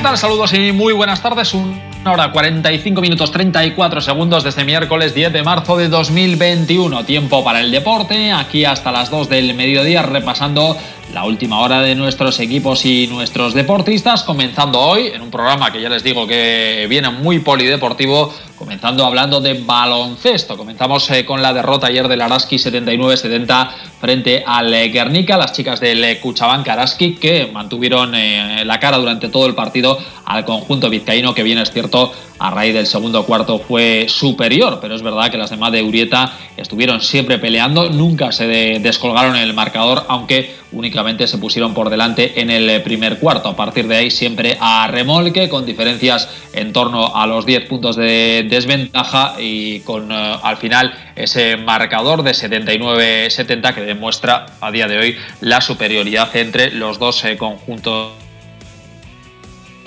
¿qué tal? Saludos y muy buenas tardes. Una hora 45 minutos 34 segundos desde miércoles 10 de marzo de 2021. Tiempo para el deporte, aquí hasta las 2 del mediodía repasando la última hora de nuestros equipos y nuestros deportistas, comenzando hoy en un programa que ya les digo que viene muy polideportivo, comenzando hablando de baloncesto. Comenzamos eh, con la derrota ayer del Araski 79-70 frente al eh, Guernica, las chicas del eh, Araski que mantuvieron la cara durante todo el partido al conjunto vizcaíno que bien es cierto a raíz del segundo cuarto fue superior, pero es verdad que las demás de Urieta estuvieron siempre peleando, nunca se descolgaron en el marcador, aunque únicamente se pusieron por delante en el primer cuarto. A partir de ahí siempre a remolque, con diferencias en torno a los 10 puntos de desventaja y con eh, al final ese marcador de 79-70 que demuestra a día de hoy la superioridad entre los dos eh, conjuntos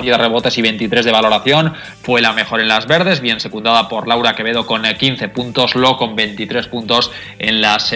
de rebotes y 23 de valoración. Fue la mejor en las verdes, bien secundada por Laura Quevedo con 15 eh, puntos, Lo con 23 puntos en las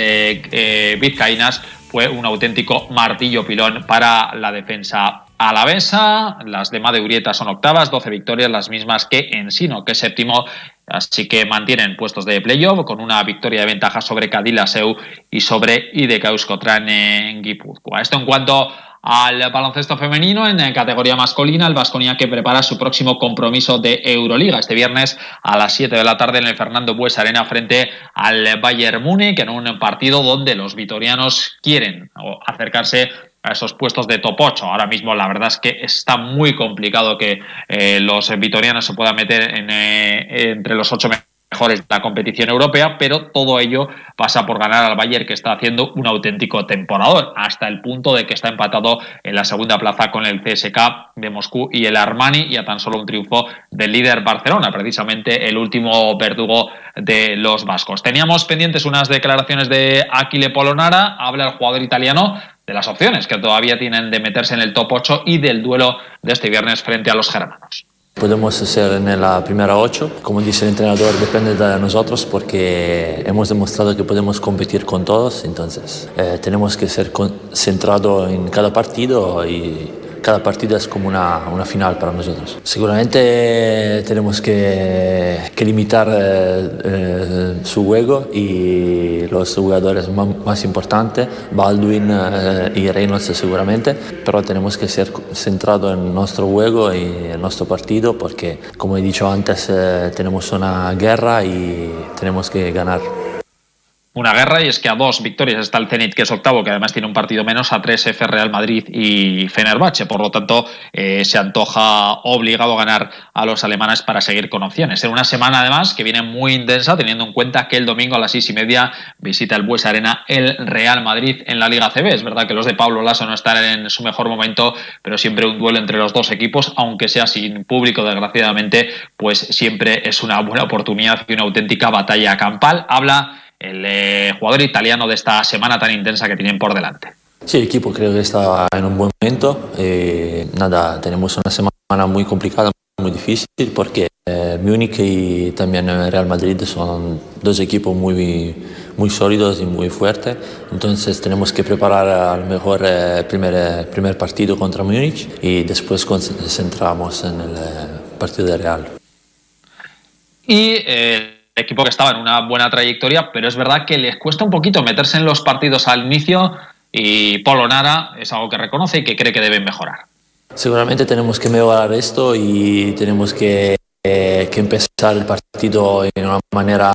vizcaínas. Fue un auténtico martillo pilón para la defensa alavesa. Las de Urieta son octavas, 12 victorias, las mismas que en Sino, que es séptimo. Así que mantienen puestos de playoff con una victoria de ventaja sobre Seu y sobre IDK Euskotran en Guipúzcoa. Esto en cuanto al baloncesto femenino en categoría masculina, el Vasconia que prepara su próximo compromiso de Euroliga este viernes a las 7 de la tarde en el Fernando Bues Arena frente al Bayern Múnich en un partido donde los vitorianos quieren acercarse a esos puestos de top 8. Ahora mismo la verdad es que está muy complicado que eh, los vitorianos se puedan meter en, eh, entre los 8 mejores de la competición europea, pero todo ello pasa por ganar al Bayern que está haciendo un auténtico temporador, hasta el punto de que está empatado en la segunda plaza con el CSK de Moscú y el Armani y a tan solo un triunfo del líder Barcelona, precisamente el último verdugo de los vascos. Teníamos pendientes unas declaraciones de Aquile Polonara, habla el jugador italiano de las opciones que todavía tienen de meterse en el top 8 y del duelo de este viernes frente a los germanos. Podemos ser en la primera ocho. Como dice el entrenador, depende de nosotros porque hemos demostrado que podemos competir con todos. Entonces, eh, tenemos que ser centrados en cada partido y cada partido es como una, una final para nosotros. Seguramente tenemos que, que limitar eh, eh, su juego y los jugadores más, importantes, Baldwin eh, y Reynolds seguramente, pero tenemos que ser centrados en nuestro juego y en nuestro partido porque, como he dicho antes, tenemos una guerra y tenemos que ganar una guerra y es que a dos victorias está el Zenit que es octavo que además tiene un partido menos a tres F Real Madrid y Fenerbahce. Por lo tanto eh, se antoja obligado a ganar a los alemanes para seguir con opciones. En una semana además que viene muy intensa teniendo en cuenta que el domingo a las seis y media visita el Bues Arena el Real Madrid en la Liga CB es verdad que los de Pablo Lasso no están en su mejor momento pero siempre un duelo entre los dos equipos aunque sea sin público desgraciadamente pues siempre es una buena oportunidad y una auténtica batalla campal. Habla el eh, jugador italiano de esta semana tan intensa que tienen por delante. Sí, el equipo creo que está en un buen momento. Eh, nada, tenemos una semana muy complicada, muy difícil, porque eh, Múnich y también Real Madrid son dos equipos muy, muy sólidos y muy fuertes. Entonces tenemos que preparar al mejor primer, primer partido contra Múnich y después concentramos en el partido de Real. Y equipo que estaba en una buena trayectoria, pero es verdad que les cuesta un poquito meterse en los partidos al inicio y Polo Nara es algo que reconoce y que cree que deben mejorar. Seguramente tenemos que mejorar esto y tenemos que, eh, empezar el partido de una manera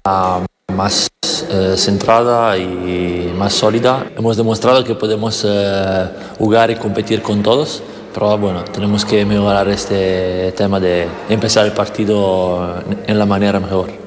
más eh, centrada y más sólida. Hemos demostrado que podemos eh, jugar y competir con todos, pero bueno, tenemos que mejorar este tema de empezar el partido en la manera mejor.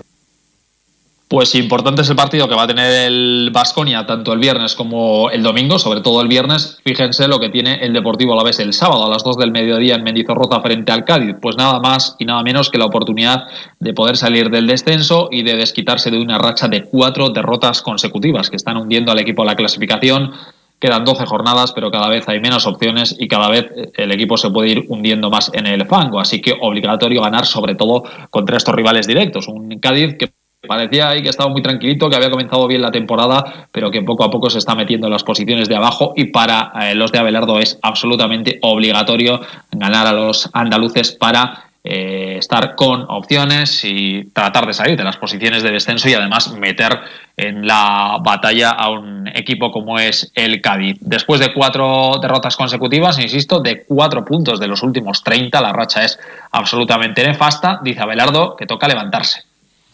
Pues importante es el partido que va a tener el Vasconia tanto el viernes como el domingo, sobre todo el viernes. Fíjense lo que tiene el Deportivo a la vez el sábado a las 2 del mediodía en Mendizorroza frente al Cádiz. Pues nada más y nada menos que la oportunidad de poder salir del descenso y de desquitarse de una racha de cuatro derrotas consecutivas que están hundiendo al equipo a la clasificación. Quedan 12 jornadas, pero cada vez hay menos opciones y cada vez el equipo se puede ir hundiendo más en el fango. Así que obligatorio ganar, sobre todo contra estos rivales directos. Un Cádiz que parecía ahí que estaba muy tranquilito, que había comenzado bien la temporada, pero que poco a poco se está metiendo en las posiciones de abajo y para eh, los de Abelardo es absolutamente obligatorio ganar a los andaluces para eh, estar con opciones y tratar de salir de las posiciones de descenso y además meter en la batalla a un equipo como es el Cádiz. Después de cuatro derrotas consecutivas, insisto, de cuatro puntos de los últimos 30, la racha es absolutamente nefasta. Dice Abelardo que toca levantarse.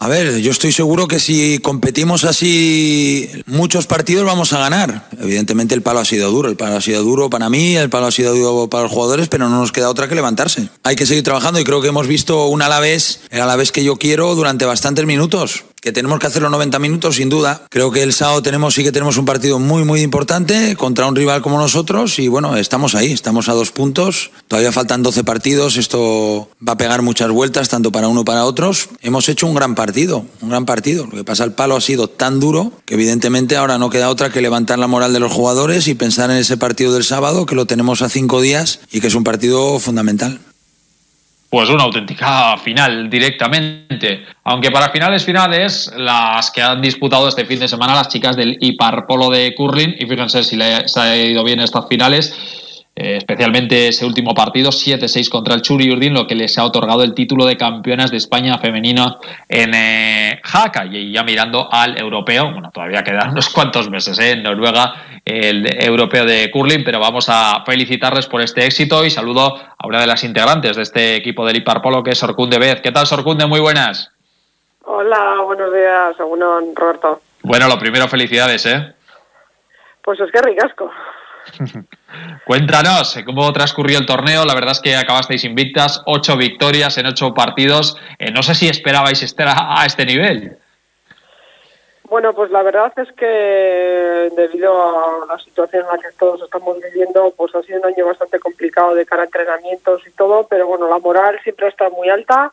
A ver, yo estoy seguro que si competimos así muchos partidos vamos a ganar. Evidentemente el palo ha sido duro, el palo ha sido duro para mí, el palo ha sido duro para los jugadores, pero no nos queda otra que levantarse. Hay que seguir trabajando y creo que hemos visto un Alavés, el Alavés que yo quiero durante bastantes minutos que tenemos que hacer los 90 minutos sin duda. Creo que el sábado tenemos sí que tenemos un partido muy muy importante contra un rival como nosotros y bueno, estamos ahí, estamos a dos puntos. Todavía faltan 12 partidos, esto va a pegar muchas vueltas tanto para uno como para otros. Hemos hecho un gran partido, un gran partido. Lo que pasa el palo ha sido tan duro que evidentemente ahora no queda otra que levantar la moral de los jugadores y pensar en ese partido del sábado que lo tenemos a cinco días y que es un partido fundamental. Pues una auténtica final directamente. Aunque para finales finales, las que han disputado este fin de semana las chicas del Polo de Curling, y fíjense si les ha ido bien estas finales, eh, especialmente ese último partido, 7-6 contra el Churi Urdin, lo que les ha otorgado el título de campeonas de España femenino en eh, Y ya mirando al europeo, bueno, todavía quedan unos cuantos meses ¿eh? en Noruega, el europeo de curling, pero vamos a felicitarles por este éxito y saludo a una de las integrantes de este equipo del Polo, que es Sorcunde Bez. ¿Qué tal, Sorcunde? Muy buenas. Hola, buenos días, según Roberto. Bueno, lo primero, felicidades, ¿eh? Pues es que ricasco. Cuéntanos cómo transcurrió el torneo. La verdad es que acabasteis invictas, ocho victorias en ocho partidos. Eh, no sé si esperabais estar a, este nivel. Bueno, pues la verdad es que debido a la situación en la que todos estamos viviendo, pues ha sido un año bastante complicado de cara a entrenamientos y todo, pero bueno, la moral siempre está muy alta.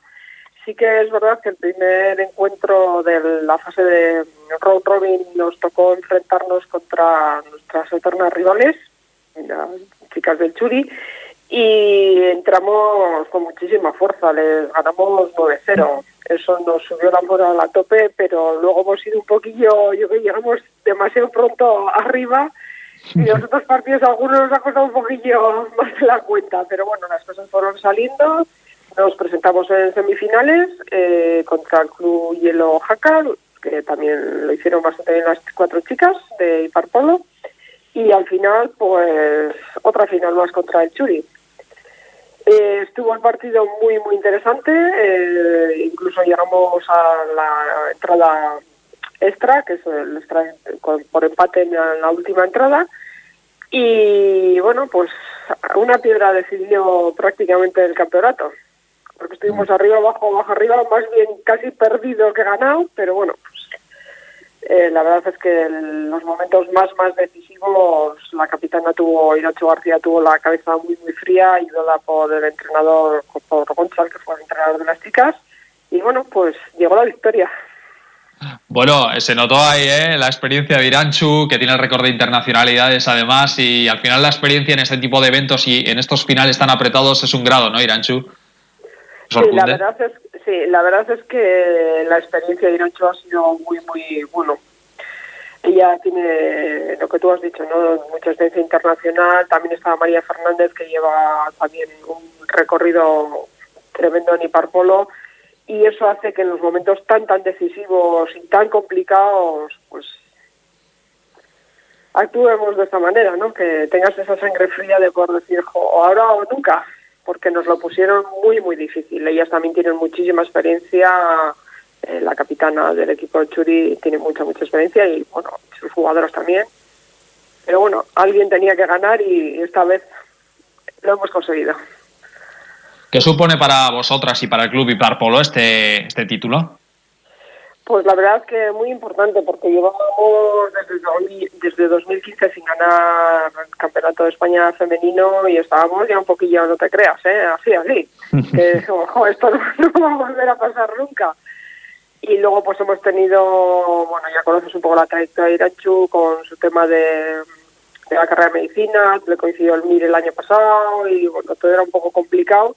Sí que es verdad que el primer encuentro de la fase de road robin nos tocó enfrentarnos contra nuestras eternas rivales, las chicas del Churi, y entramos con muchísima fuerza, les ganamos 9-0. Eso nos subió la moral a tope, pero luego hemos ido un poquillo, yo que llegamos demasiado pronto arriba y los otros partidos algunos nos ha costado un poquillo más de la cuenta, pero bueno, las cosas fueron saliendo. Nos presentamos en semifinales eh, contra el Club Hielo Jaca, que también lo hicieron bastante bien las cuatro chicas de Iparpolo y al final pues otra final más contra el Churi. Eh, estuvo el partido muy muy interesante, eh, incluso llegamos a la entrada extra, que es el extra por empate en la última entrada, y bueno pues una piedra decidió prácticamente el campeonato, porque estuvimos arriba, abajo, abajo, arriba, más bien casi perdido que ganado, pero bueno, eh, la verdad es que en los momentos más más decisivos la capitana tuvo, Iracho García tuvo la cabeza muy muy fría, ayudada por el entrenador, por González, que fue el entrenador de las chicas, y bueno, pues llegó la victoria. Bueno, se notó ahí ¿eh? la experiencia de Iranchu, que tiene el récord de internacionalidades además, y al final la experiencia en este tipo de eventos y en estos finales tan apretados es un grado, ¿no, Iranchu? Sí, la verdad es Sí, la verdad es que la experiencia de Iracho ha sido muy, muy bueno. Ella tiene lo que tú has dicho, ¿no? Mucha experiencia internacional. También estaba María Fernández, que lleva también un recorrido tremendo en Iparpolo. Y eso hace que en los momentos tan, tan decisivos y tan complicados, pues actuemos de esta manera, ¿no? Que tengas esa sangre fría de poder decir, o ahora o nunca porque nos lo pusieron muy, muy difícil. Ellas también tienen muchísima experiencia. Eh, la capitana del equipo de Churi tiene mucha, mucha experiencia y, bueno, sus jugadoras también. Pero bueno, alguien tenía que ganar y esta vez lo hemos conseguido. ¿Qué supone para vosotras y para el club y para Polo este, este título? Pues la verdad que muy importante porque llevamos desde, desde 2015 sin ganar el Campeonato de España femenino y estábamos ya un poquillo, no te creas, ¿eh? así, así. que, ojo, esto no, va a volver a pasar nunca. Y luego pues hemos tenido, bueno, ya conoces un poco la trayectoria de Irachu con su tema de, de la carrera de medicina, le coincidió el MIR el año pasado y bueno, todo era un poco complicado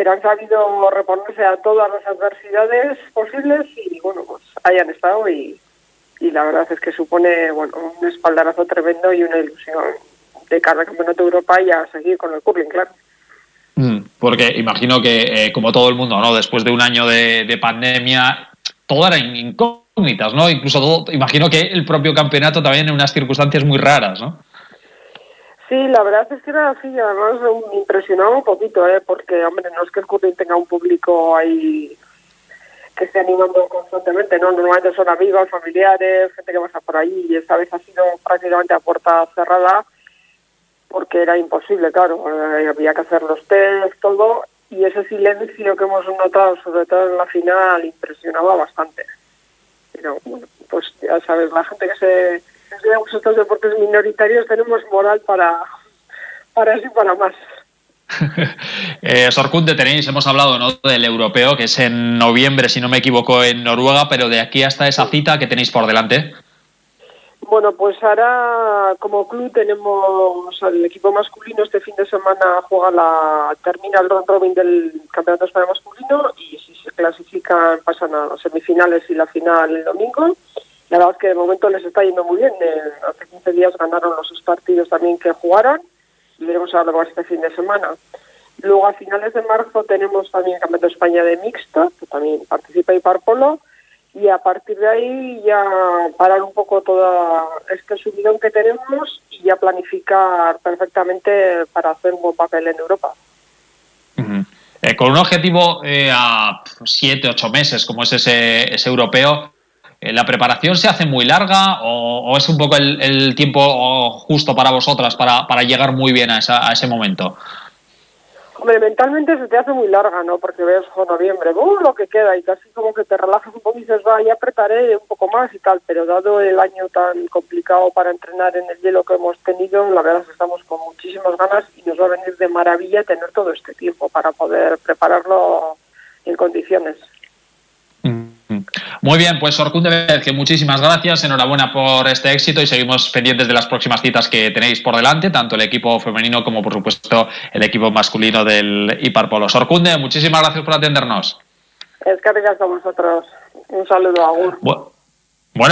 pero han sabido reponerse a todas las adversidades posibles y bueno, pues hayan estado y, y la verdad es que supone bueno un espaldarazo tremendo y una ilusión de cara al Campeonato de Europa y a seguir con el curling, claro. Mm, porque imagino que, eh, como todo el mundo, ¿no? Después de un año de, pandemia, todo era incógnitas, ¿no? Incluso todo, imagino que el propio campeonato también en unas circunstancias muy raras, ¿no? Sí, la verdad es que era así, además me impresionaba un poquito, ¿eh? porque, hombre, no es que el curling tenga un público ahí que esté animando constantemente, ¿no? Normalmente son amigos, familiares, gente que pasa por ahí, y esta vez ha sido prácticamente a puerta cerrada, porque era imposible, claro, eh, había que hacer los test, todo, y ese silencio que hemos notado, sobre todo en la final, impresionaba bastante. Pero bueno, pues ya sabes, la gente que se que estos deportes minoritarios tenemos moral para, para eso y para más. eh, tenéis, hemos hablado ¿no? del europeo, que es en noviembre, si no me equivoco, en Noruega, pero de aquí hasta esa cita que tenéis por delante. Bueno, pues ahora como club tenemos el equipo masculino este fin de semana juega la termina el round robin del campeonato español masculino y si se clasifican pasan a las semifinales y la final el domingo. La verdad es que de momento les está yendo muy bien. Eh, hace 15 días ganaron los dos partidos también que jugaron y veremos ahora luego este fin de semana. Luego a finales de marzo tenemos también el Campeonato España de mixto, que también participa y Polo y a partir de ahí ya parar un poco toda este subidón que tenemos y ya planificar perfectamente para hacer un buen papel en Europa. Eh, con un objetivo eh, a siete, ocho meses, como es ese, ese europeo, ¿la preparación se hace muy larga o, es un poco el, tiempo justo para vosotras para, para llegar muy bien a, a ese momento? Hombre, mentalmente se te hace muy larga, ¿no? Porque ves, o noviembre, ¡uh! lo que queda y casi como que te relajas un poco y dices, va, ya apretaré un poco más y tal, pero dado el año tan complicado para entrenar en el hielo que hemos tenido, la verdad es que estamos con muchísimas ganas y nos va a venir de maravilla tener todo este tiempo para poder prepararlo en condiciones. Muy bien, pues Orcunde que muchísimas gracias, enhorabuena por este éxito y seguimos pendientes de las próximas citas que tenéis por delante, tanto el equipo femenino como por supuesto el equipo masculino del Iparpolo. Sorcunde, muchísimas gracias por atendernos. Es que a vosotros. Un saludo, Agur. Bueno,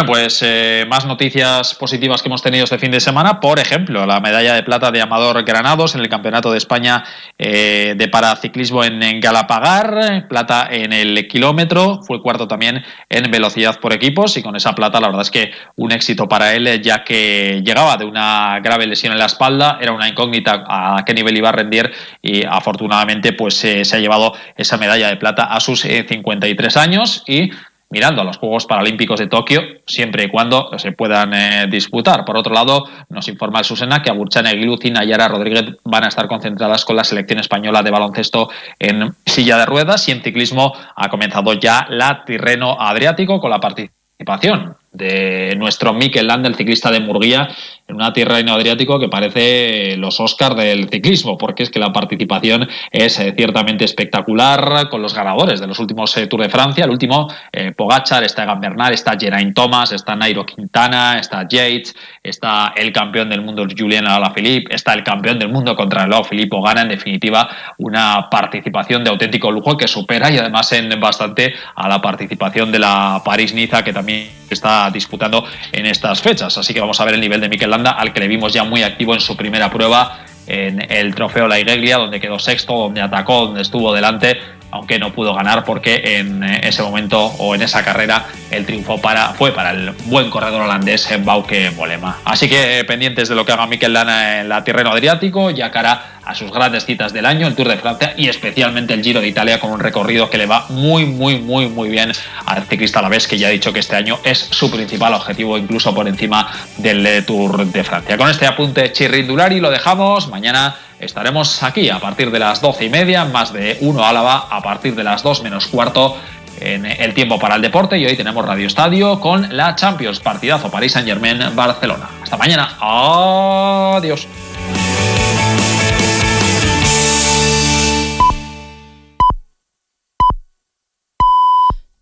pues eh, más noticias positivas que hemos tenido este fin de semana. Por ejemplo, la medalla de plata de Amador Granados en el Campeonato de España eh, de paraciclismo en, Galapagar, plata en el kilómetro, fue cuarto también en velocidad por equipos y con esa plata la verdad es que un éxito para él ya que llegaba de una grave lesión en la espalda, era una incógnita a qué nivel iba a rendir y afortunadamente pues eh, se ha llevado esa medalla de plata a sus 53 años y mirando a los Juegos Paralímpicos de Tokio, siempre y cuando se puedan eh, disputar. Por otro lado, nos informa Susena que Aburchane Aguilucín y Ayara Rodríguez van a estar concentradas con la selección española de baloncesto en silla de ruedas y en ciclismo ha comenzado ya la Tirreno Adriático con la participación de nuestro Mikel Land, el ciclista de Murguía, en una tierra Adriático que parece los Oscars del ciclismo, porque es que la participación es eh, ciertamente espectacular con los ganadores de los últimos eh, Tour de Francia. El último, eh, Pogachar, está Egan Bernal, está Geraint Thomas, está Nairo Quintana, está Yates, está el campeón del mundo Julian Alaphilippe, está el campeón del mundo contra el Filippo Gana. En definitiva, una participación de auténtico lujo que supera y además en bastante a la participación de la París-Niza que también está disputando en estas fechas. Así que vamos a ver el nivel de Mikel Landa, al que le vimos ya muy activo en su primera prueba en el trofeo La Iglesia, donde quedó sexto, donde atacó, donde estuvo delante, aunque no pudo ganar porque en ese momento o en esa carrera el triunfo fue para el buen corredor holandés en Bauke Molema. Así que pendientes de lo que haga Mikel Landa en la Tirreno Adriático, ya cara a sus grandes citas del año, el Tour de Francia y especialmente el Giro de Italia con un recorrido que le va muy, muy, muy, muy bien al ciclista vez que ya ha dicho que este año es su principal objetivo, incluso por encima del Tour de Francia. Con este apunte chirrindulari lo dejamos. Mañana estaremos aquí a partir de las doce y media, más de uno Álava, a partir de las dos menos cuarto en el tiempo para el deporte y hoy tenemos Radio Estadio con la Champions, partidazo París Saint Germain Barcelona. Hasta mañana. Adiós.